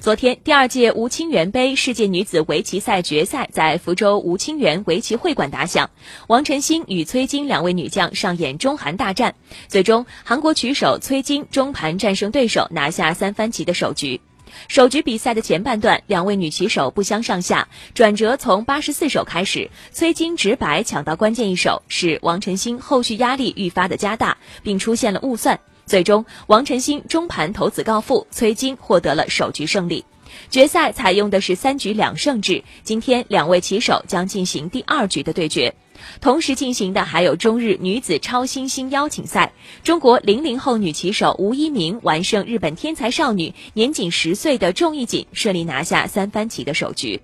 昨天，第二届吴清源杯世界女子围棋赛决赛在福州吴清源围棋会馆打响，王晨星与崔金两位女将上演中韩大战，最终韩国棋手崔金中盘战胜对手，拿下三番棋的首局。首局比赛的前半段，两位女棋手不相上下，转折从八十四手开始，崔金直白抢到关键一手，使王晨星后续压力愈发的加大，并出现了误算。最终，王晨星中盘投子告负，崔金获得了首局胜利。决赛采用的是三局两胜制，今天两位棋手将进行第二局的对决。同时进行的还有中日女子超新星邀请赛，中国零零后女棋手吴一鸣完胜日本天才少女，年仅十岁的仲义锦，顺利拿下三番棋的首局。